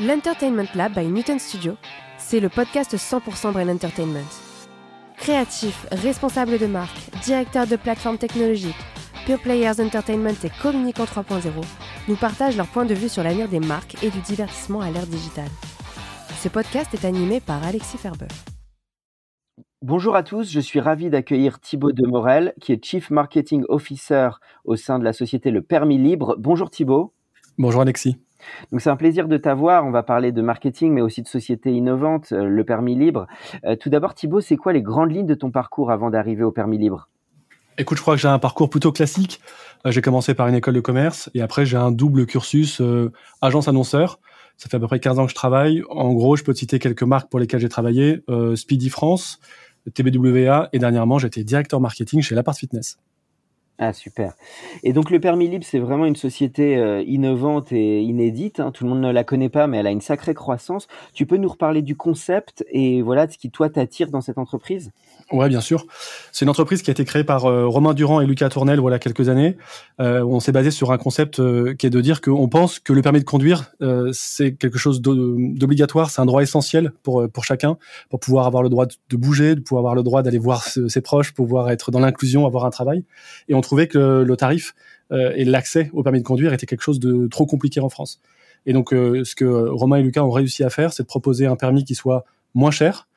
L'Entertainment Lab by Newton Studio, c'est le podcast 100% Brain Entertainment. Créatifs, responsables de marque, directeurs de plateformes technologiques, Pure Players Entertainment et Communicant 3.0 nous partagent leur point de vue sur l'avenir des marques et du divertissement à l'ère digitale. Ce podcast est animé par Alexis Ferber. Bonjour à tous, je suis ravi d'accueillir Thibaut Demorel, qui est Chief Marketing Officer au sein de la société Le Permis Libre. Bonjour Thibaut. Bonjour Alexis. Donc c'est un plaisir de t'avoir. On va parler de marketing, mais aussi de sociétés innovantes, euh, le permis libre. Euh, tout d'abord, Thibaut, c'est quoi les grandes lignes de ton parcours avant d'arriver au permis libre? Écoute, je crois que j'ai un parcours plutôt classique. Euh, j'ai commencé par une école de commerce et après j'ai un double cursus agence annonceur. Ça fait à peu près 15 ans que je travaille. En gros, je peux te citer quelques marques pour lesquelles j'ai travaillé. Speedy France, TBWA et dernièrement j'étais directeur marketing chez Lapart Fitness. Ah super. Et donc le permis libre, c'est vraiment une société euh, innovante et inédite. Hein. Tout le monde ne la connaît pas, mais elle a une sacrée croissance. Tu peux nous reparler du concept et voilà de ce qui toi t'attire dans cette entreprise? Ouais, bien sûr. C'est une entreprise qui a été créée par euh, Romain Durand et Lucas Tournel voilà quelques années. Euh, on s'est basé sur un concept euh, qui est de dire qu'on pense que le permis de conduire c'est quelque chose d'obligatoire, c'est un droit essentiel pour pour chacun, pour pouvoir avoir le droit de bouger, de pouvoir avoir le droit d'aller voir ses proches, pouvoir être dans l'inclusion, avoir un travail. Et on trouvait que le tarif et l'accès au permis de conduire était quelque chose de trop compliqué en France. Et donc, ce que Romain et Lucas ont réussi à faire, c'est de proposer un permis qui soit moins cher, euh,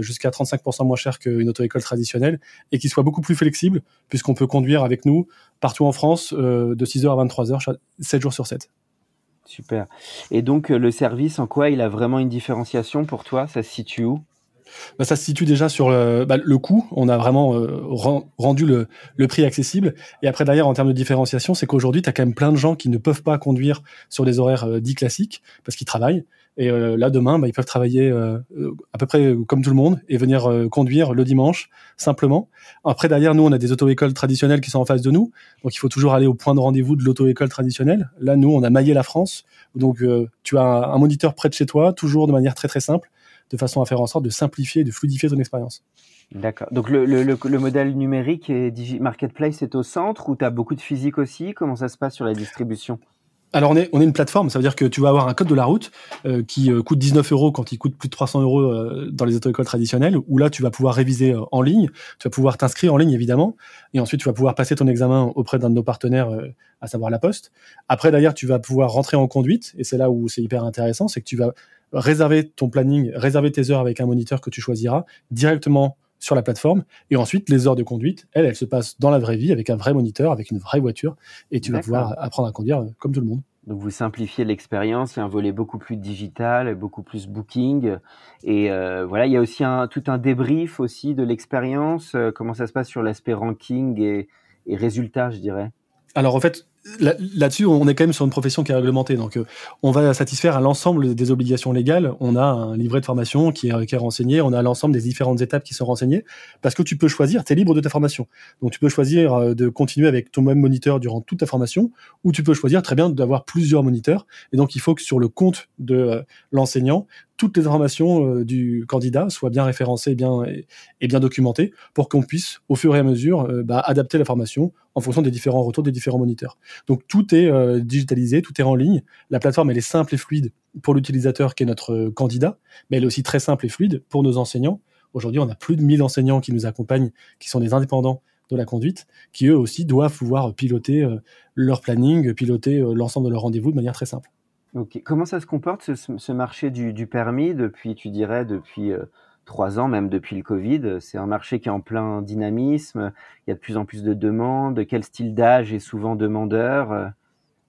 jusqu'à 35% moins cher qu'une auto-école traditionnelle et qui soit beaucoup plus flexible puisqu'on peut conduire avec nous partout en France euh, de 6h à 23h, 7 jours sur 7. Super. Et donc euh, le service, en quoi il a vraiment une différenciation pour toi? Ça se situe où? Bah, ça se situe déjà sur le, bah, le coût. On a vraiment rendu le, le, prix accessible. Et après, derrière, en termes de différenciation, c'est qu'aujourd'hui, tu as quand même plein de gens qui ne peuvent pas conduire sur des horaires dits classiques parce qu'ils travaillent. Et euh, là, demain, bah, ils peuvent travailler euh, à peu près comme tout le monde et venir euh, conduire le dimanche simplement. Après, derrière, nous, on a des auto-écoles traditionnelles qui sont en face de nous. Donc, il faut toujours aller au point de rendez-vous de l'auto-école traditionnelle. Là, nous, on a maillé la France. Donc, tu as un, moniteur près de chez toi, toujours de manière très, très simple, de façon à faire en sorte de simplifier, de fluidifier ton expérience. D'accord. Donc, le, modèle numérique et Marketplace est au centre ou tu as beaucoup de physique aussi? Comment ça se passe sur la distribution? Alors on est, on est une plateforme, ça veut dire que tu vas avoir un code de la route euh, qui euh, coûte 19 euros quand il coûte plus de 300 euros euh, dans les auto-écoles traditionnelles, où là tu vas pouvoir réviser en ligne, tu vas pouvoir t'inscrire en ligne évidemment, et ensuite tu vas pouvoir passer ton examen auprès d'un de nos partenaires, à savoir la Poste. Après d'ailleurs tu vas pouvoir rentrer en conduite, et c'est là où c'est hyper intéressant, c'est que tu vas réserver ton planning, réserver tes heures avec un moniteur que tu choisiras directement sur la plateforme. Et ensuite, les heures de conduite, elles, elles se passent dans la vraie vie avec un vrai moniteur, avec une vraie voiture. Et tu vas pouvoir apprendre à conduire euh, comme tout le monde. Donc vous simplifiez l'expérience, il y a un volet beaucoup plus digital, beaucoup plus booking. Et euh, voilà, il y a aussi un, tout un débrief aussi de l'expérience, euh, comment ça se passe sur l'aspect ranking et, et résultats, je dirais? Alors en fait, Là-dessus, on est quand même sur une profession qui est réglementée, donc euh, on va satisfaire à l'ensemble des obligations légales. On a un livret de formation qui est, qui est renseigné, on a l'ensemble des différentes étapes qui sont renseignées, parce que tu peux choisir, tu es libre de ta formation. Donc tu peux choisir euh, de continuer avec ton même moniteur durant toute ta formation, ou tu peux choisir très bien d'avoir plusieurs moniteurs. Et donc il faut que sur le compte de euh, l'enseignant, toutes les informations euh, du candidat soient bien référencées bien, et, bien documentées pour qu'on puisse, au fur et à mesure, euh, bah, adapter la formation en fonction des différents retours des différents moniteurs. Donc tout est euh, digitalisé, tout est en ligne. La plateforme, elle est simple et fluide pour l'utilisateur qui est notre candidat, mais elle est aussi très simple et fluide pour nos enseignants. Aujourd'hui, on a plus de 1000 enseignants qui nous accompagnent, qui sont des indépendants de la conduite, qui eux aussi doivent pouvoir piloter leur planning, piloter l'ensemble de leurs rendez-vous de manière très simple. Comment ça se comporte ce, marché du, permis depuis, tu dirais, depuis euh, trois ans, même depuis le Covid? C'est un marché qui est en plein dynamisme. Il y a de plus en plus de demandes. Quel style d'âge est souvent demandeur euh?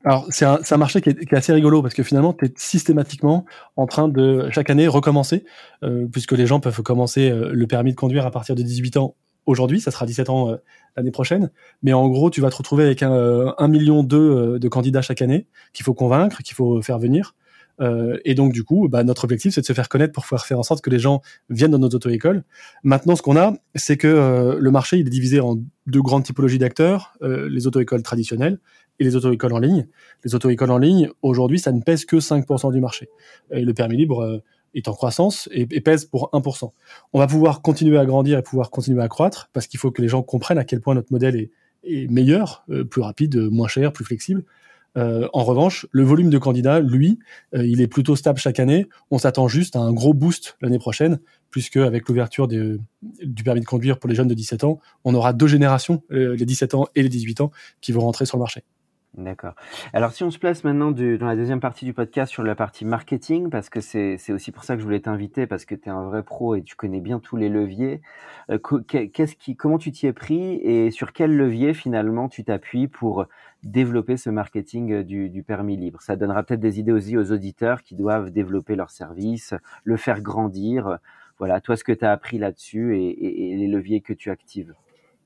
alors, c'est un, marché qui est, assez rigolo parce que finalement, tu es systématiquement en train de, chaque année, recommencer, euh, puisque les gens peuvent commencer le permis de conduire à partir de 18 ans aujourd'hui, ça sera 17 ans l'année prochaine. Mais en gros, tu vas te retrouver avec un, un million de, de candidats chaque année qu'il faut convaincre, qu'il faut faire venir. Euh, et donc, du coup, bah, notre objectif, c'est de se faire connaître pour pouvoir faire en sorte que les gens viennent dans nos auto-écoles. Maintenant, ce qu'on a, c'est que euh, le marché, il est divisé en deux grandes typologies d'acteurs, euh, les auto-écoles traditionnelles et les auto-écoles en ligne. Les auto-écoles en ligne, aujourd'hui, ça ne pèse que 5% du marché. Et le permis libre est en croissance et, pèse pour 1%. On va pouvoir continuer à grandir et pouvoir continuer à croître parce qu'il faut que les gens comprennent à quel point notre modèle est, meilleur, plus rapide, moins cher, plus flexible. Euh, en revanche, le volume de candidats, lui, euh, il est plutôt stable chaque année. On s'attend juste à un gros boost l'année prochaine, puisque avec l'ouverture du permis de conduire pour les jeunes de 17 ans, on aura deux générations, euh, les 17 ans et les 18 ans, qui vont rentrer sur le marché. D'accord. Alors si on se place maintenant dans la deuxième partie du podcast sur la partie marketing, parce que c'est aussi pour ça que je voulais t'inviter, parce que tu es un vrai pro et tu connais bien tous les leviers, qu'est-ce qui, comment tu t'y es pris et sur quel levier finalement tu t'appuies pour développer ce marketing euh, du, permis libre? Ça donnera peut-être des idées aussi aux auditeurs qui doivent développer leur service, le faire grandir. Voilà, toi, ce que tu as appris là-dessus et, les leviers que tu actives.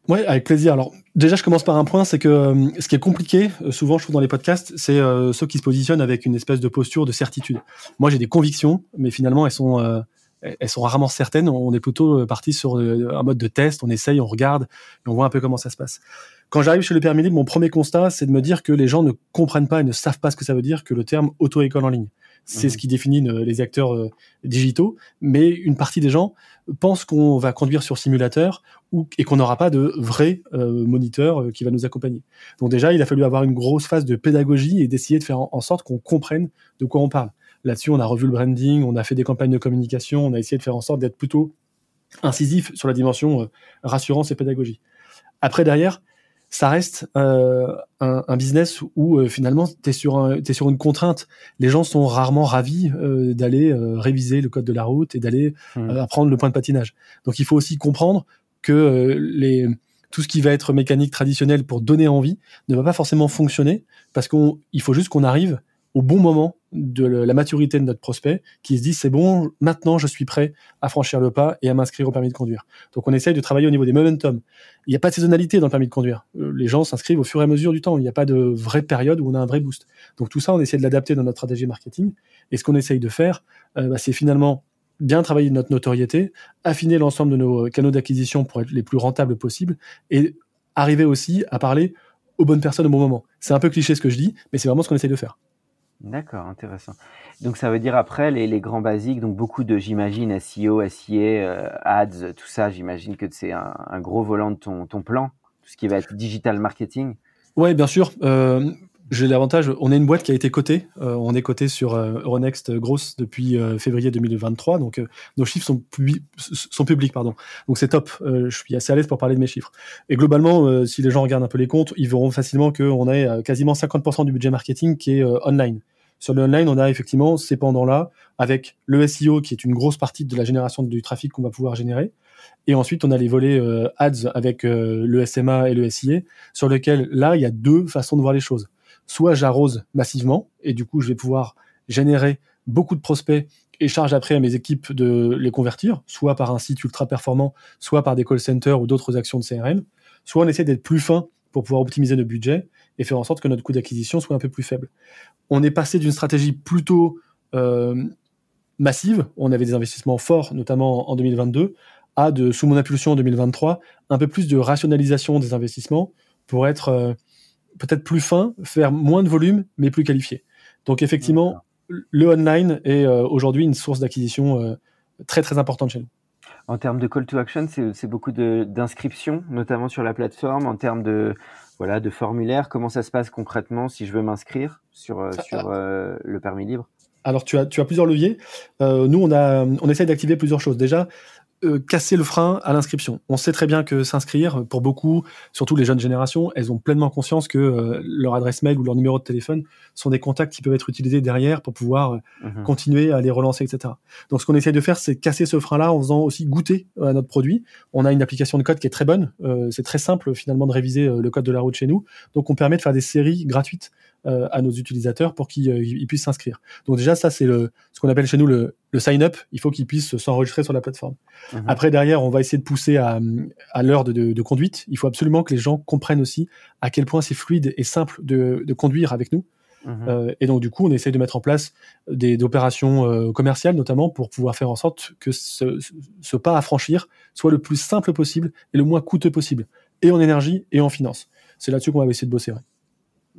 Oui, avec plaisir. Alors, déjà, je commence par un point, c'est que euh, ce qui est compliqué, euh, souvent, je trouve dans les podcasts, c'est ceux qui se positionnent avec une espèce de posture de certitude. Moi, j'ai des convictions, mais finalement, elles sont, elles sont rarement certaines. On est plutôt parti sur un mode de test, on essaye, on regarde, et on voit un peu comment ça se passe. Quand j'arrive chez le permis libre, mon premier constat, c'est de me dire que les gens ne comprennent pas et ne savent pas ce que ça veut dire que le terme auto-école en ligne. C'est ce mhm. qui définit les acteurs euh, digitaux, mais une partie des gens pensent qu'on va conduire sur simulateur ou, et qu'on n'aura pas de vrai euh, moniteur euh, qui va nous accompagner. Donc déjà, il a fallu avoir une grosse phase de pédagogie et d'essayer de faire en, sorte qu'on comprenne de quoi on parle. Là-dessus, on a revu le branding, on a fait des campagnes de communication, on a essayé de faire en sorte d'être plutôt incisif sur la dimension rassurance et pédagogie. Après, derrière, ça reste euh, un, business où euh, finalement tu es sur es sur une contrainte. Les gens sont rarement ravis euh, d'aller réviser le code de la route et d'aller mmh. apprendre le point de patinage. Donc il faut aussi comprendre que les tout ce qui va être mécanique traditionnelle pour donner envie ne va pas forcément fonctionner parce qu'il faut juste qu'on arrive au bon moment de la maturité de notre prospect qui se dit c'est bon, maintenant je suis prêt à franchir le pas et à m'inscrire au permis de conduire. Donc on essaye de travailler au niveau des momentum. Il n'y a pas de saisonnalité dans le permis de conduire. Euh, les gens s'inscrivent au fur et à mesure du temps. Il n'y a pas de vraie période où on a un vrai boost. Donc tout ça, on essaie de l'adapter dans notre stratégie marketing. Et ce qu'on essaye de faire, euh, bah, c'est finalement bien travailler notre notoriété, affiner l'ensemble de nos canaux d'acquisition pour être les plus rentables possibles et arriver aussi à parler aux bonnes personnes au bon moment. C'est un peu cliché ce que je dis, mais c'est vraiment ce qu'on essaye de faire. D'accord, intéressant. Donc ça veut dire après les, les grands basiques, donc beaucoup de, j'imagine, SEO, SIA, euh, ads, tout ça, j'imagine que c'est un, un, gros volant de ton, ton, plan, tout ce qui va être digital marketing? Oui, bien sûr. Euh, j'ai l'avantage, on est une boîte qui a été cotée. Euh, on est coté sur euh, Euronext Gross depuis euh, février 2023. Donc nos chiffres sont, sont publics, pardon. Donc c'est top. je suis assez à l'aise pour parler de mes chiffres. Et globalement, si les gens regardent un peu les comptes, ils verront facilement qu'on a quasiment 50% du budget marketing qui est online. Sur le online, on a effectivement ces pendants-là avec le SEO qui est une grosse partie de la génération du trafic qu'on va pouvoir générer. Et ensuite, on a les volets ads avec le SMA et le SIA, sur lequel là, il y a deux façons de voir les choses soit j'arrose massivement et du coup je vais pouvoir générer beaucoup de prospects et charge après à mes équipes de les convertir, soit par un site ultra performant, soit par des call centers ou d'autres actions de CRM, soit on essaie d'être plus fin pour pouvoir optimiser nos budgets et faire en sorte que notre coût d'acquisition soit un peu plus faible. On est passé d'une stratégie plutôt euh, massive, on avait des investissements forts, notamment en 2022, à de, sous mon impulsion en 2023, un peu plus de rationalisation des investissements pour être euh, peut-être plus fin, faire moins de volume, mais plus qualifié. Donc effectivement, le online est euh, aujourd'hui une source d'acquisition euh, très très importante chez nous. En termes de call to action, c'est beaucoup d'inscriptions, notamment sur la plateforme. En termes de voilà de formulaire, comment ça se passe concrètement si je veux m'inscrire sur euh, sur le permis libre? Alors tu as, tu as plusieurs leviers. nous, on, a, on essaie d'activer plusieurs choses. Déjà, euh, casser le frein à l'inscription. On sait très bien que s'inscrire, pour beaucoup, surtout les jeunes générations, elles ont pleinement conscience que euh, leur adresse mail ou leur numéro de téléphone sont des contacts qui peuvent être utilisés derrière pour pouvoir euh, mhm. continuer à les relancer, etc. Donc ce qu'on essaie de faire, c'est casser ce frein-là en faisant aussi goûter à notre produit. On a une application de code qui est très bonne. c'est très simple finalement de réviser le code de la route chez nous. Donc on permet de faire des séries gratuites euh, à nos utilisateurs pour qu'ils euh, puissent s'inscrire. Donc déjà, ça, c'est ce qu'on appelle chez nous le, sign-up. Il faut qu'ils puissent s'enregistrer sur la plateforme. Mhm. Après, derrière, on va essayer de pousser à, l'heure de, conduite. Il faut absolument que les gens comprennent aussi à quel point c'est fluide et simple de, conduire avec nous. Mhm. Euh, et donc, du coup, on essaie de mettre en place des, opérations commerciales, notamment pour pouvoir faire en sorte que ce, ce, pas à franchir soit le plus simple possible et le moins coûteux possible, et en énergie et en finance. C'est là-dessus qu'on va essayer de bosser.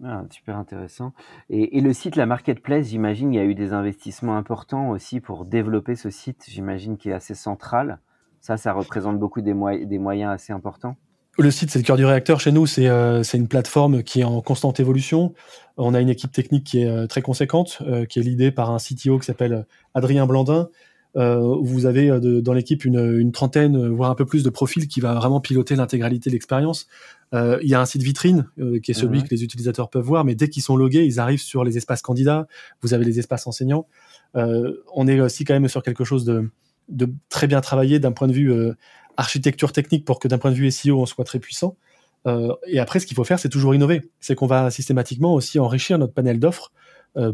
Ah, super intéressant. Et, le site, la marketplace, j'imagine, il y a eu des investissements importants aussi pour développer ce site, j'imagine, qui est assez central. Ça, ça représente beaucoup des, moyens assez importants. Le site, c'est le cœur du réacteur chez nous. C'est euh, une plateforme qui est en constante évolution. On a une équipe technique qui est euh, très conséquente, euh, qui est l'idée par un CTO qui s'appelle Adrien Blandin. Vous avez dans l'équipe une, une, trentaine, voire un peu plus de profils qui va vraiment piloter l'intégralité de l'expérience. Euh, il y a un site vitrine euh, qui est celui que les utilisateurs peuvent voir, mais dès qu'ils sont logués, ils arrivent sur les espaces candidats. Vous avez les espaces enseignants. Euh, on est aussi quand même sur quelque chose de, de très bien travaillé d'un point de vue architecture technique pour que d'un point de vue SEO on soit très puissant. et après, ce qu'il faut faire, c'est toujours innover. C'est qu'on va systématiquement aussi enrichir notre panel d'offres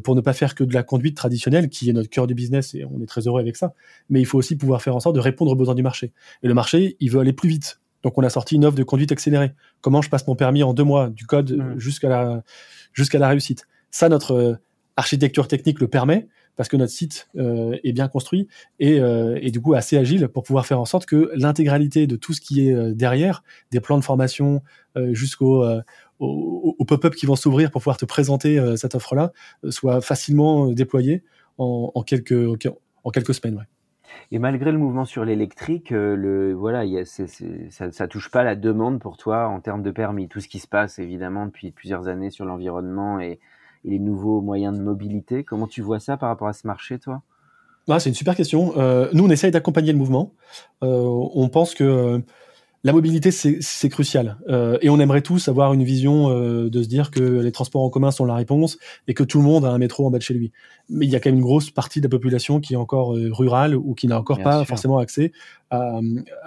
pour ne pas faire que de la conduite traditionnelle, qui est notre cœur du business, et on est très heureux avec ça. Mais il faut aussi pouvoir faire en sorte de répondre aux besoins du marché. Et le marché, il veut aller plus vite. Donc on a sorti une offre de conduite accélérée. Comment je passe mon permis en deux mois, du code mmh. jusqu'à la, jusqu'à la réussite? Ça, notre euh, architecture technique le permet parce que notre site euh, est bien construit et, euh, et, du coup assez agile pour pouvoir faire en sorte que l'intégralité de tout ce qui est derrière, des plans de formation jusqu'au au, pop-up qui vont s'ouvrir pour pouvoir te présenter cette offre-là, soit facilement déployé en, en, quelques, en quelques semaines. Ouais. Et malgré le mouvement sur l'électrique, euh, le voilà, y a, ça, ça touche pas la demande pour toi en termes de permis. Tout ce qui se passe évidemment depuis plusieurs années sur l'environnement et, les nouveaux moyens de mobilité. Comment tu vois ça par rapport à ce marché, toi? Ah, C'est une super question. Euh, nous, on essaye d'accompagner le mouvement. Euh, on pense que la mobilité, c'est crucial. Euh, et on aimerait tous avoir une vision euh, de se dire que les transports en commun sont la réponse et que tout le monde a un métro en bas de chez lui. Mais il y a quand même une grosse partie de la population qui est encore euh, rurale ou qui n'a encore pas forcément accès à,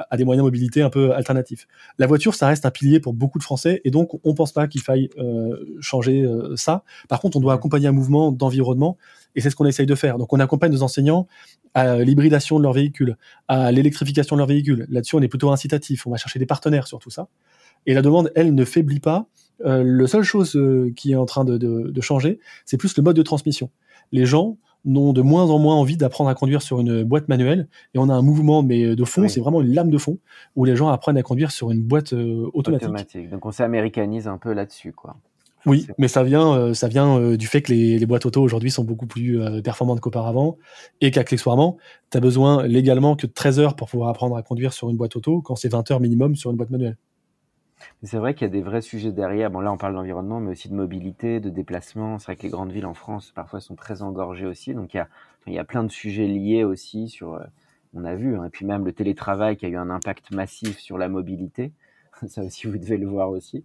à, des moyens de mobilité un peu alternatifs. La voiture, ça reste un pilier pour beaucoup de Français et donc on pense pas qu'il faille changer ça. Par contre, on doit accompagner un mouvement d'environnement et c'est ce qu'on essaye de faire. Donc on accompagne nos enseignants à l'hybridation de leurs véhicules, à l'électrification de leurs véhicules. Là-dessus, on est plutôt incitatif. On va chercher des partenaires sur tout ça. Et la demande, elle, ne faiblit pas. Euh, la seule chose euh, qui est en train de, de, de changer, c'est plus le mode de transmission. Les gens n'ont de moins en moins envie d'apprendre à conduire sur une boîte manuelle. Et on a un mouvement, mais de fond, c'est vraiment une lame de fond, où les gens apprennent à conduire sur une boîte euh, automatique. automatique. Donc on s'américanise un peu là-dessus, quoi. Oui, mais ça vient, euh, ça vient euh, du fait que les, les boîtes auto aujourd'hui sont beaucoup plus euh, performantes qu'auparavant et qu'accessoirement, tu as besoin légalement que de 13 heures pour pouvoir apprendre à conduire sur une boîte auto quand c'est 20 heures minimum sur une boîte manuelle. C'est vrai qu'il y a des vrais sujets derrière. Bon, là, on parle d'environnement, mais aussi de mobilité, de déplacement. C'est vrai que les grandes villes en France, parfois, sont très engorgées aussi. Donc, il y a, il y a plein de sujets liés aussi sur, on a vu, hein, et puis même le télétravail qui a eu un impact massif sur la mobilité. ça aussi vous devez le voir aussi.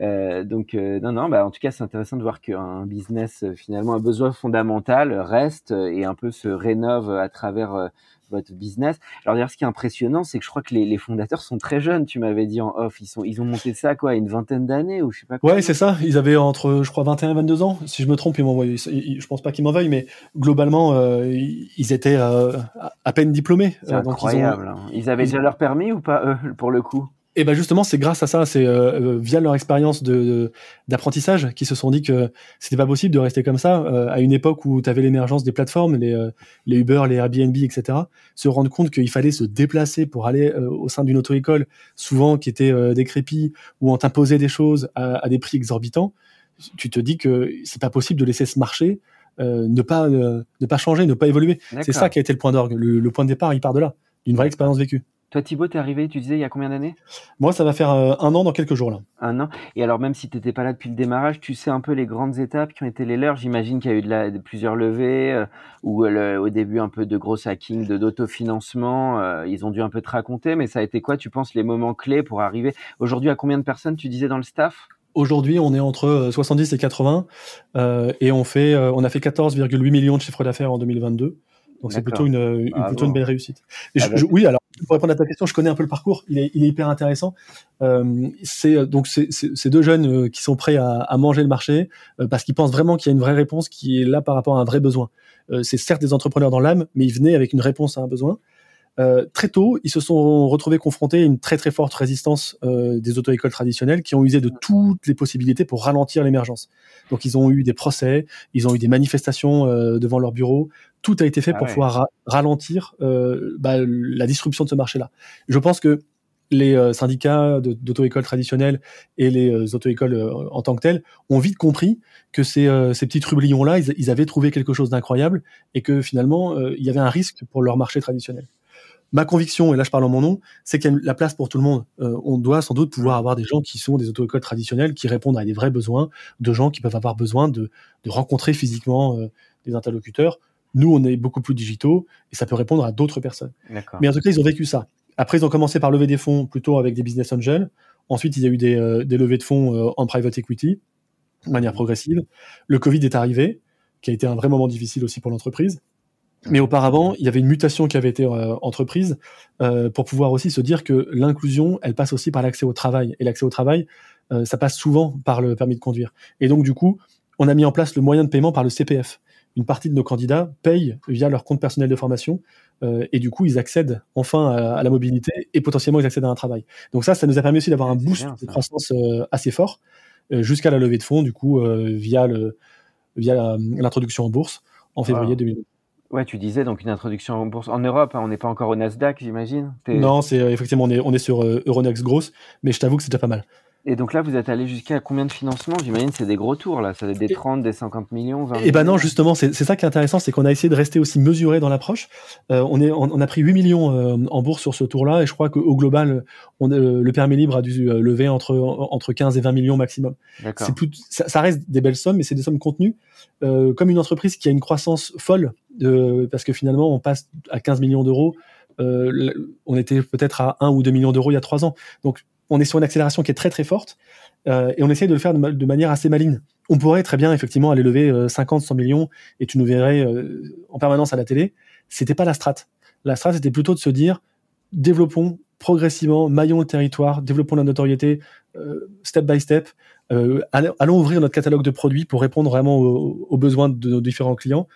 Euh, donc euh, non non, bah, en tout cas c'est intéressant de voir qu'un business euh, finalement un besoin fondamental reste et un peu se rénove à travers votre business. Alors d'ailleurs, ce qui est impressionnant, c'est que je crois que les, les fondateurs sont très jeunes. Tu m'avais dit en off, ils sont, ils ont monté ça quoi, une vingtaine d'années ou je sais pas. Quoi. Ouais, c'est ça. Ils avaient entre, je crois, 21 et 22 ans. Si je me trompe, ils m'envoient. Je pense pas qu'ils m'en veuillent, mais globalement, euh, ils étaient euh, à peine diplômés. C'est incroyable. ils, ont... Hein. ils, avaient déjà leur permis ou pas eux, pour le coup? Et ben justement, c'est grâce à ça, c'est euh, euh, via leur expérience de d'apprentissage qu'ils se sont dit que c'était pas possible de rester comme ça euh, à une époque où tu avais l'émergence des plateformes, les, les Uber, les Airbnb, etc. Se rendre compte qu'il fallait se déplacer pour aller au sein d'une auto-école, souvent qui était décrépie, ou on t'imposait des choses à, des prix exorbitants. Tu te dis que c'est pas possible de laisser ce marché ne pas ne pas changer, ne pas évoluer. C'est ça qui a été le point d'orgue. Le, le point de départ, il part de là, d'une vraie expérience vécue. Toi, Thibaut, t'es arrivé, tu disais, il y a combien d'années? Moi, ça va faire euh, un an dans quelques jours là. Un an. Et alors, même si tu n'étais pas là depuis le démarrage, tu sais un peu les grandes étapes qui ont été les leurs. J'imagine qu'il y a eu de, la, plusieurs levées, euh, ou euh, au début un peu de gros hacking, de d'autofinancement. ils ont dû un peu te raconter, mais ça a été quoi, tu penses, les moments clés pour arriver? Aujourd'hui, à combien de personnes tu disais dans le staff? Aujourd'hui, on est entre 70 et 80, et on fait, on a fait 14,8 millions de chiffre d'affaires en 2022. Donc c'est plutôt une, plutôt une belle réussite. Ah oui, alors pour répondre à ta question, je connais un peu le parcours. Il est, il est hyper intéressant. Euh, c'est donc c'est deux jeunes euh, qui sont prêts à, à manger le marché euh, parce qu'ils pensent vraiment qu'il y a une vraie réponse qui est là par rapport à un vrai besoin. Euh, c'est certes des entrepreneurs dans l'âme, mais ils venaient avec une réponse à un besoin. Euh, très tôt, ils se sont retrouvés confrontés à une très très forte résistance euh, des auto-écoles traditionnelles qui ont usé de toutes les possibilités pour ralentir l'émergence. Donc ils ont eu des procès, ils ont eu des manifestations euh, devant leur bureau. Tout a été fait Ah pour ouais. pouvoir ra- ralentir euh, bah, la disruption de ce marché-là. Je pense que les euh, syndicats d'auto-écoles traditionnelles et les euh, auto-écoles en tant que telles ont vite compris que ces, euh, ces petits trublions-là, ils, ils avaient trouvé quelque chose d'incroyable et que finalement, il y avait un risque pour leur marché traditionnel. Ma conviction, et là je parle en mon nom, c'est qu'il y a la place pour tout le monde. Euh, on doit sans doute pouvoir avoir des gens qui sont des auto-écoles traditionnelles, qui répondent à des vrais besoins, de gens qui peuvent avoir besoin de, de rencontrer physiquement euh, des interlocuteurs. Nous, on est beaucoup plus digitaux et ça peut répondre à d'autres personnes. Mais en tout cas, ils ont vécu ça. Après, ils ont commencé par lever des fonds plutôt avec des business angels. Ensuite, il y a eu des, euh, des levées de fonds en private equity de manière progressive. Le Covid est arrivé, qui a été un vrai moment difficile aussi pour l'entreprise. Mais auparavant, il y avait une mutation qui avait été euh, entreprise euh, pour pouvoir aussi se dire que l'inclusion, elle passe aussi par l'accès au travail. Et l'accès au travail, euh, ça passe souvent par le permis de conduire. Et donc, du coup, on a mis en place le moyen de paiement par le CPF. Une partie de nos candidats payent via leur compte personnel de formation euh, et du coup, ils accèdent enfin à, à la mobilité et potentiellement ils accèdent à un travail. Donc ça, ça nous a permis aussi d'avoir un boost bien, de croissance euh, assez fort euh, jusqu'à la levée de fonds, du coup, euh, via le via l'introduction en bourse en février Wow. 2020. Ouais, tu disais donc une introduction en bourse en Europe. hein, on n'est pas encore au Nasdaq, j'imagine. Non, c'est euh, effectivement on est on est sur euh, Euronext grosse, mais je t'avoue que c'est déjà pas mal. Et donc là, vous êtes allé jusqu'à combien de financements? J'imagine c'est des gros tours là. Ça va être des Et- 30, des 50 millions, 20 Et ben non, millions. justement, c'est ça qui est intéressant, c'est qu'on a essayé de rester aussi mesuré dans l'approche. Euh, on, est, on, on a pris 8 millions euh, en bourse sur ce tour-là, et je crois qu'au global, on, euh, le permis libre a dû euh, lever entre, entre 15 et 20 millions maximum. Plus, ça, ça reste des belles sommes, mais c'est des sommes contenues. Euh, comme une entreprise qui a une croissance folle, euh, parce que finalement, on passe à 15 millions d'euros. Euh, on était peut-être à 1 ou 2 millions d'euros il y a 3 ans. Donc, on est sur une accélération qui est très très forte, euh, et on essaye de le faire de, ma- de manière assez maligne. On pourrait très bien effectivement aller lever euh, 50, 100 millions, et tu nous verrais euh, en permanence à la télé. C'était pas la strate. La strate, c'était plutôt de se dire, développons progressivement, maillons le territoire, développons la notoriété euh, step by step. Euh, allons ouvrir notre catalogue de produits pour répondre vraiment aux, aux besoins de nos différents clients,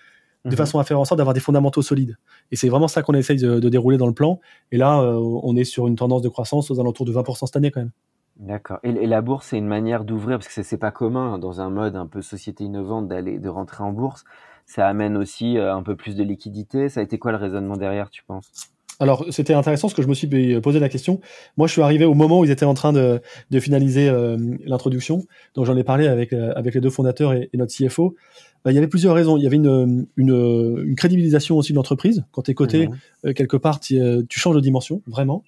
de façon à faire en sorte d'avoir des fondamentaux solides. Et c'est vraiment ça qu'on essaye de, dérouler dans le plan. Et là, euh, on est sur une tendance de croissance aux alentours de 20% cette année quand même. D'accord. Et, la bourse, c'est une manière d'ouvrir, parce que c'est- c'est pas commun hein, dans un mode un peu société innovante d'aller de rentrer en bourse. Ça amène aussi euh, un peu plus de liquidité. Ça a été quoi le raisonnement derrière, tu penses? Alors, c'était intéressant parce que je me suis posé la question. Moi, je suis arrivé au moment où ils étaient en train de, de finaliser euh, l'introduction. Donc, j'en ai parlé avec, euh, avec les deux fondateurs et, et notre CFO. Euh, il y avait plusieurs raisons. Il y avait une, une, une crédibilisation aussi de l'entreprise. Quand tu es coté, Mhm. euh, quelque part, tu, euh, changes de dimension, vraiment.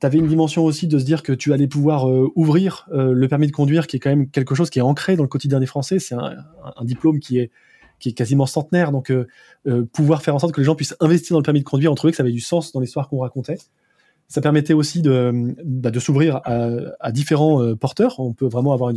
Tu avais une dimension aussi de se dire que tu allais pouvoir euh, ouvrir euh, le permis de conduire, qui est quand même quelque chose qui est ancré dans le quotidien des Français. C'est un diplôme qui est, qui est quasiment centenaire. Donc, euh, euh, pouvoir faire en sorte que les gens puissent investir dans le permis de conduire, on trouvait que ça avait du sens dans l'histoire qu'on racontait. Ça permettait aussi de, bah, s'ouvrir à, différents euh, porteurs. On peut vraiment avoir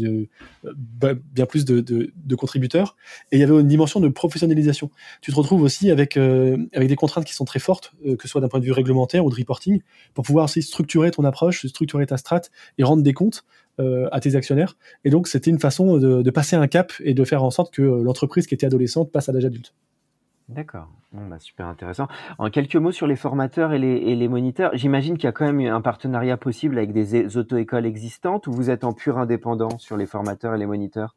bah, bien plus de, contributeurs. Et il y avait une dimension de professionnalisation. Tu te retrouves aussi avec, avec des contraintes qui sont très fortes, que ce soit d'un point de vue réglementaire ou de reporting, pour pouvoir aussi structurer ton approche, structurer ta strat et rendre des comptes euh, à tes actionnaires. Et donc, c'était une façon de, de passer un cap et de faire en sorte que euh, l'entreprise qui était adolescente passe à l'âge adulte. D'accord. Bon, bah, super intéressant. En quelques mots sur les formateurs et les, et les moniteurs, j'imagine qu'il y a quand même un partenariat possible avec des auto-écoles existantes ou vous êtes en pur indépendant sur les formateurs et les moniteurs?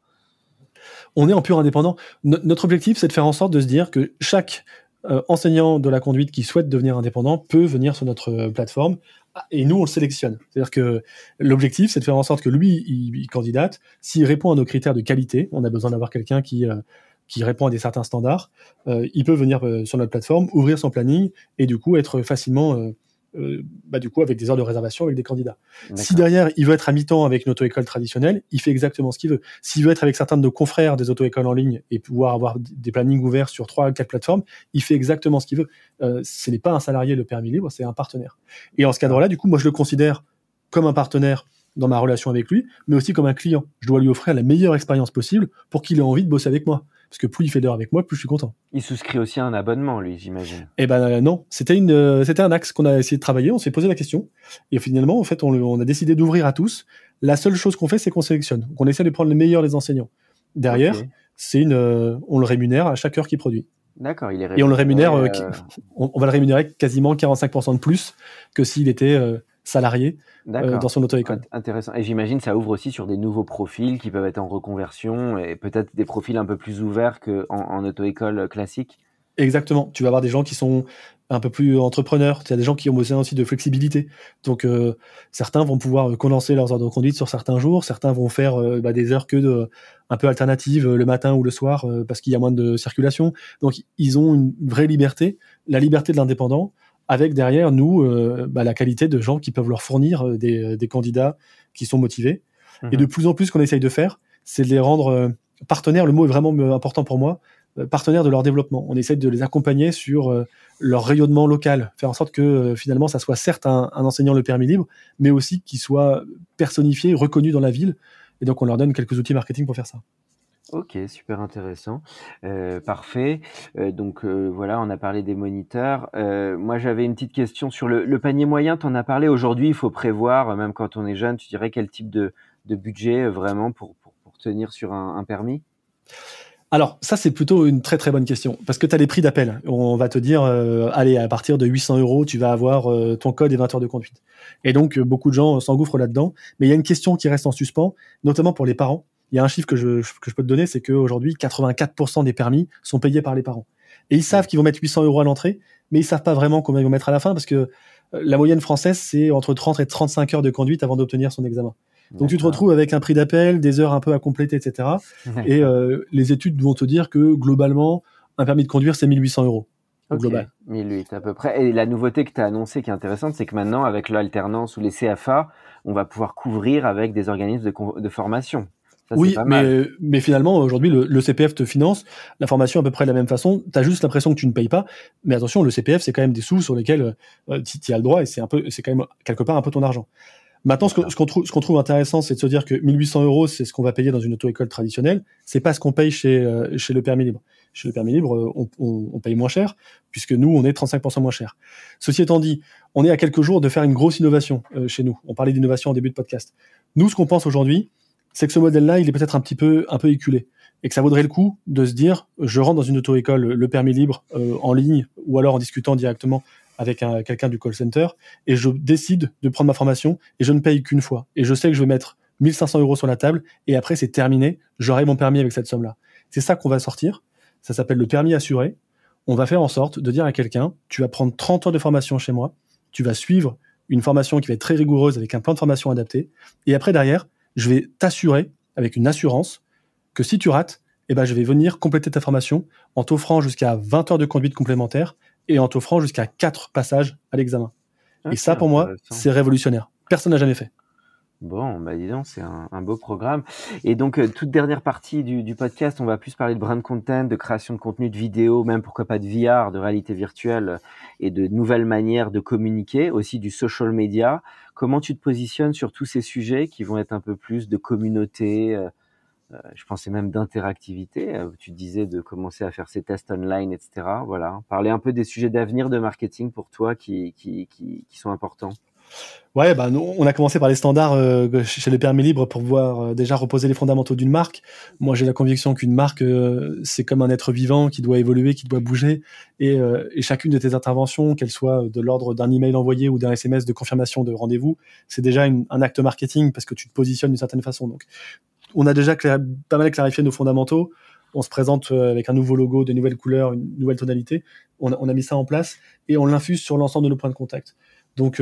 On est en pur indépendant. No- notre objectif, c'est de faire en sorte de se dire que chaque euh, enseignant de la conduite qui souhaite devenir indépendant peut venir sur notre euh, plateforme et nous, on le sélectionne. C'est-à-dire que l'objectif, c'est de faire en sorte que lui, il, candidate. S'il répond à nos critères de qualité, on a besoin d'avoir quelqu'un qui, euh, qui répond à des certains standards, euh, il peut venir sur notre plateforme, ouvrir son planning et du coup être facilement, euh, bah, du coup, avec des heures de réservation avec des candidats. Si derrière, il veut être à mi-temps avec une auto-école traditionnelle, il fait exactement ce qu'il veut. S'il veut être avec certains de nos confrères des auto-écoles en ligne et pouvoir avoir des plannings ouverts sur trois ou quatre plateformes, il fait exactement ce qu'il veut. Euh, ce n'est pas un salarié le permis libre, c'est un partenaire. Et en ce cadre-là, du coup, moi, je le considère comme un partenaire dans ma relation avec lui, mais aussi comme un client. Je dois lui offrir la meilleure expérience possible pour qu'il ait envie de bosser avec moi. Parce que plus il fait d'heures avec moi, plus je suis content. Il souscrit aussi à un abonnement, lui, j'imagine. Eh ben euh, non, c'était une, euh, c'était un axe qu'on a essayé de travailler. On s'est posé la question et finalement, en fait, on, on a décidé d'ouvrir à tous. La seule chose qu'on fait, c'est qu'on sélectionne. Donc, on essaie de prendre les meilleurs des enseignants. Derrière, c'est une, euh, on le rémunère à chaque heure qu'il produit. D'accord, il est Et on le rémunère, on, on va le rémunérer quasiment 45% de plus que s'il était salarié euh, dans son auto-école. Int- Intéressant. Et j'imagine ça ouvre aussi sur des nouveaux profils qui peuvent être en reconversion et peut-être des profils un peu plus ouverts qu'en en auto-école classique? Exactement. Tu vas avoir des gens qui sont un peu plus entrepreneurs. Tu as des gens qui ont besoin aussi de flexibilité. Donc, euh, certains vont pouvoir euh, condenser leurs heures de conduite sur certains jours. Certains vont faire euh, bah, des heures que de, un peu alternatives le matin ou le soir euh, parce qu'il y a moins de circulation. Donc, ils ont une vraie liberté, la liberté de l'indépendant, avec derrière nous euh, bah, la qualité de gens qui peuvent leur fournir euh, des, des candidats qui sont motivés. Et Mhm. de plus en plus, ce qu'on essaye de faire, c'est de les rendre euh, partenaires. Le mot est vraiment euh, important pour moi euh, partenaires de leur développement. On essaie de les accompagner sur euh, leur rayonnement local, faire en sorte que euh, finalement ça soit certes un, un enseignant le permis libre, mais aussi qu'il soit personnifié, reconnu dans la ville. Et donc on leur donne quelques outils marketing pour faire ça. Ok, super intéressant. Parfait. Donc voilà, on a parlé des moniteurs. Moi, j'avais une petite question sur le, panier moyen. Tu en as parlé aujourd'hui. Il faut prévoir, même quand on est jeune, tu dirais quel type de, budget vraiment pour, tenir sur un, permis? Alors ça c'est plutôt une très très bonne question, parce que tu as les prix d'appel. On va te dire, allez, à partir de 800 euros, tu vas avoir ton code et 20 heures de conduite. Et donc beaucoup de gens s'engouffrent là-dedans. Mais il y a une question qui reste en suspens, notamment pour les parents. Il y a un chiffre que je, que je peux te donner, c'est qu'aujourd'hui, 84% des permis sont payés par les parents. Et ils savent qu'ils vont mettre 800 euros à l'entrée, mais ils savent pas vraiment combien ils vont mettre à la fin, parce que euh, la moyenne française, c'est entre 30 et 35 heures de conduite avant d'obtenir son examen. Donc tu te retrouves avec un prix d'appel, des heures un peu à compléter, etc. Et euh, les études vont te dire que globalement, un permis de conduire, c'est 1800 euros au Ok, global. 1008 à peu près. Et la nouveauté que tu as annoncée qui est intéressante, c'est que maintenant, avec l'alternance ou les CFA, on va pouvoir couvrir avec des organismes de formation. Ça, oui, mais, mais finalement, aujourd'hui, le, le CPF te finance la formation à peu près de la même façon. Tu as juste l'impression que tu ne payes pas. Mais attention, le CPF, c'est quand même des sous sur lesquels euh, tu as le droit et c'est un peu, c'est quand même quelque part un peu ton argent. Maintenant, ce qu'on ce qu'on trouve, ce qu'on trouve intéressant, c'est de se dire que 1800 euros, c'est ce qu'on va payer dans une auto-école traditionnelle. C'est pas ce qu'on paye chez, euh, chez le permis libre. Chez le permis libre, euh, on, on, on paye moins cher, puisque nous, on est 35% moins cher. Ceci étant dit, on est à quelques jours de faire une grosse innovation euh, chez nous. On parlait d'innovation en début de podcast. Nous, ce qu'on pense aujourd'hui, c'est que ce modèle-là, il est peut-être un petit peu, un peu éculé. Et que ça vaudrait le coup de se dire, je rentre dans une auto-école, le permis libre, euh, en ligne, ou alors en discutant directement avec un- quelqu'un du call center, et je décide de prendre ma formation, et je ne paye qu'une fois. Et je sais que je vais mettre 1500 euros sur la table, et après c'est terminé, j'aurai mon permis avec cette somme-là. C'est ça qu'on va sortir. Ça s'appelle le permis assuré. On va faire en sorte de dire à quelqu'un, tu vas prendre 30 heures de formation chez moi, tu vas suivre une formation qui va être très rigoureuse avec un plan de formation adapté, et après derrière, je vais t'assurer avec une assurance que si tu rates, eh ben, je vais venir compléter ta formation en t'offrant jusqu'à 20 heures de conduite complémentaire et en t'offrant jusqu'à 4 passages à l'examen. Et ça, pour moi, c'est révolutionnaire. Personne n'a jamais fait. Bon, bah dis donc, c'est un, beau programme. Et donc, euh, toute dernière partie du, podcast, on va plus parler de brand content, de création de contenu, de vidéo, même pourquoi pas de VR, de réalité virtuelle et de nouvelles manières de communiquer, aussi du social media. Comment tu te positionnes sur tous ces sujets qui vont être un peu plus de communauté, euh, euh, je pensais même d'interactivité. euh, Tu disais de commencer à faire ces tests online, etc. Voilà, parler un peu des sujets d'avenir de marketing pour toi qui sont importants. Ouais, bah, on a commencé par les standards euh, chez les permis libres pour pouvoir euh, déjà reposer les fondamentaux d'une marque. Moi, j'ai la conviction qu'une marque, euh, c'est comme un être vivant qui doit évoluer, qui doit bouger. Et, chacune de tes interventions, qu'elles soient de l'ordre d'un email envoyé ou d'un SMS de confirmation de rendez-vous, c'est déjà un acte marketing parce que tu te positionnes d'une certaine façon. Donc, on a déjà pas mal clarifié nos fondamentaux. On se présente avec un nouveau logo, de nouvelles couleurs, une nouvelle tonalité. On a, on a mis ça en place et on l'infuse sur l'ensemble de nos points de contact. Donc,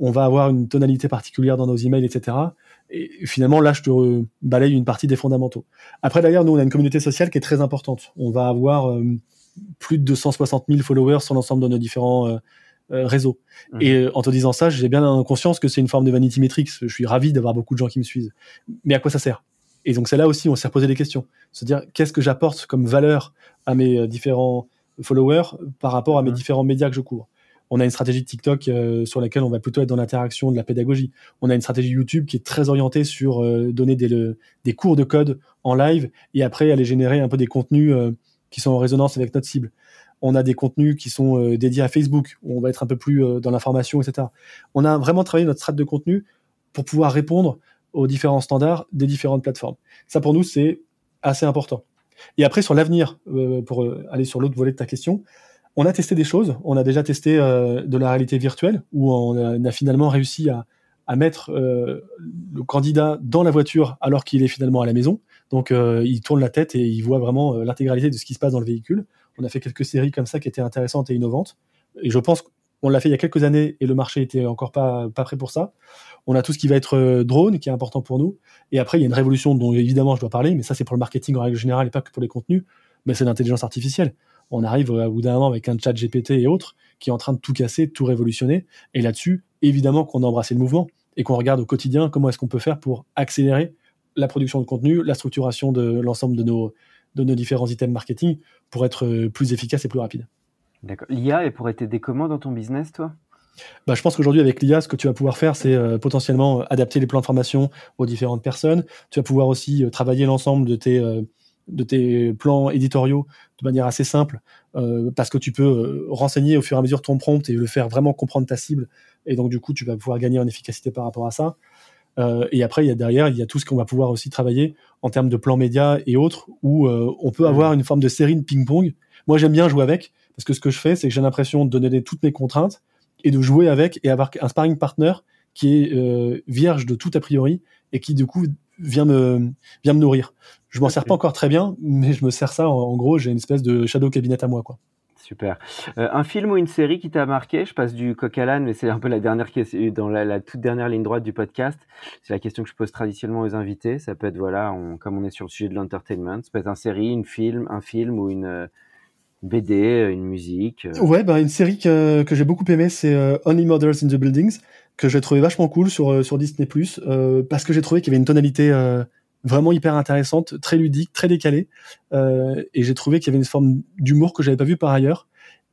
on va avoir une tonalité particulière dans nos emails, etc. Et finalement, là, je te balaye une partie des fondamentaux. Après, d'ailleurs, nous, on a une communauté sociale qui est très importante. On va avoir euh, plus de 260 000 followers sur l'ensemble de nos différents euh, euh, réseaux. Mhm. Et en te disant ça, j'ai bien conscience que c'est une forme de vanity metrics. Je suis ravi d'avoir beaucoup de gens qui me suivent. Mais à quoi ça sert? Et donc, c'est là aussi, on s'est reposé des questions. Se dire, qu'est-ce que j'apporte comme valeur à mes différents followers par rapport à mes Mhm. différents médias que je couvre? On a une stratégie de TikTok euh, sur laquelle on va plutôt être dans l'interaction, de la pédagogie. On a une stratégie YouTube qui est très orientée sur euh, donner des, cours de code en live et après aller générer un peu des contenus qui sont en résonance avec notre cible. On a des contenus qui sont dédiés à Facebook, où on va être un peu plus dans l'information, etc. On a vraiment travaillé notre strat de contenu pour pouvoir répondre aux différents standards des différentes plateformes. Ça, pour nous, c'est assez important. Et après, sur l'avenir, euh, pour euh, aller sur l'autre volet de ta question, on a testé des choses. On a déjà testé euh, de la réalité virtuelle, où on a, finalement réussi à, mettre le candidat dans la voiture alors qu'il est finalement à la maison. Donc, il tourne la tête et il voit vraiment l'intégralité de ce qui se passe dans le véhicule. On a fait quelques séries comme ça qui étaient intéressantes et innovantes. Et je pense qu'on l'a fait il y a quelques années et le marché était encore pas, pas prêt pour ça. On a tout ce qui va être euh, drone, qui est important pour nous. Et après, il y a une révolution dont évidemment je dois parler, mais ça c'est pour le marketing en règle générale et pas que pour les contenus, mais c'est l'intelligence artificielle. On arrive au bout d'un moment avec un chat GPT et autres qui est en train de tout casser, de tout révolutionner. Et là-dessus, évidemment qu'on a embrassé le mouvement et qu'on regarde au quotidien comment est-ce qu'on peut faire pour accélérer la production de contenu, la structuration de l'ensemble de nos, de nos différents items marketing pour être euh, plus efficace et plus rapide. D'accord. L'IA, elle pourrait t'aider comment dans ton business, toi? Bah, je pense qu'aujourd'hui, avec l'IA, ce que tu vas pouvoir faire, c'est euh, potentiellement adapter les plans de formation aux différentes personnes. Tu vas pouvoir aussi euh, travailler l'ensemble de tes, euh, de tes plans éditoriaux de manière assez simple, parce que tu peux renseigner au fur et à mesure ton prompt et le faire vraiment comprendre ta cible. Et donc, du coup, tu vas pouvoir gagner en efficacité par rapport à ça. et après, il y a derrière, il y a tout ce qu'on va pouvoir aussi travailler en termes de plans médias et autres, où on peut avoir une forme de série de ping-pong. Moi, j'aime bien jouer avec, parce que ce que je fais, c'est que j'ai l'impression de donner toutes mes contraintes et de jouer avec et avoir un sparring partner qui est euh, vierge de tout a priori et qui du coup vient me vient me nourrir. Je m'en sers pas encore très bien, mais je me sers ça en, gros. J'ai une espèce de shadow cabinet à moi quoi. Super. Euh, un film ou une série qui t'a marqué? Je passe du coq à l'âne, mais c'est un peu la dernière question, dans la, toute dernière ligne droite du podcast. C'est la question que je pose traditionnellement aux invités. Ça peut être voilà, comme on est sur le sujet de l'entertainment, ça peut être un série, une film, un film ou une euh, BD, euh, une musique. Euh. Ouais, bah, une série que, que j'ai beaucoup aimé, c'est euh, Only Mothers in the Buildings, que j'ai trouvé vachement cool sur, sur Disney+, euh, parce que j'ai trouvé qu'il y avait une tonalité vraiment hyper intéressante, très ludique, très décalée, et j'ai trouvé qu'il y avait une forme d'humour que j'avais pas vu par ailleurs,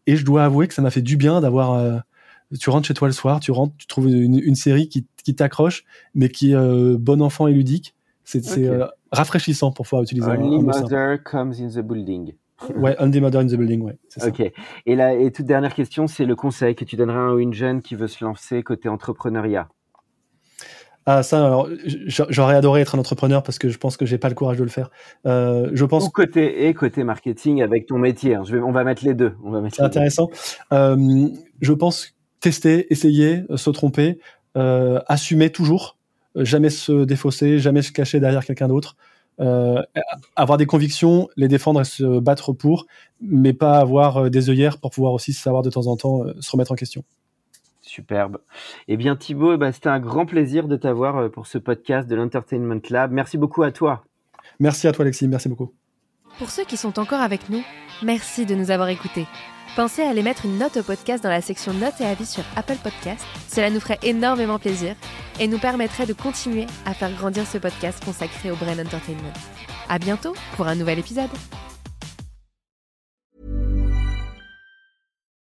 et je dois avouer que ça m'a fait du bien d'avoir... tu rentres chez toi le soir, tu rentres, tu trouves une, une série qui, qui t'accroche, mais qui est bon enfant et ludique. C'est rafraîchissant pour pouvoir utiliser Only Mother comes in the building. Ouais, On the Mother in the Building, ouais. Ok. Et la et toute dernière question, c'est le conseil que tu donnerais à une jeune qui veut se lancer côté entrepreneuriat. Ah ça, alors j'aurais adoré être un entrepreneur parce que je pense que j'ai pas le courage de le faire. Euh, je pense. côté et côté marketing avec ton métier. Hein. Je vais, on va mettre les deux. On va C'est intéressant. Euh, je pense tester, essayer, se tromper, euh, assumer toujours, jamais se défausser, jamais se cacher derrière quelqu'un d'autre. Euh, avoir des convictions, les défendre et se battre pour, mais pas avoir euh, des œillères pour pouvoir aussi savoir de temps en temps euh, se remettre en question. Superbe. Eh bien Thibaut, eh ben, c'était un grand plaisir de t'avoir pour ce podcast de l'Entertainment Lab. Merci beaucoup à toi. Merci à toi Alexis, merci beaucoup. Pour ceux qui sont encore avec nous, merci de nous avoir écoutés. Pensez à aller mettre une note au podcast dans la section notes et avis sur Apple Podcast. Cela nous ferait énormément plaisir et nous permettrait de continuer à faire grandir ce podcast consacré au Brain Entertainment. À bientôt pour un nouvel épisode.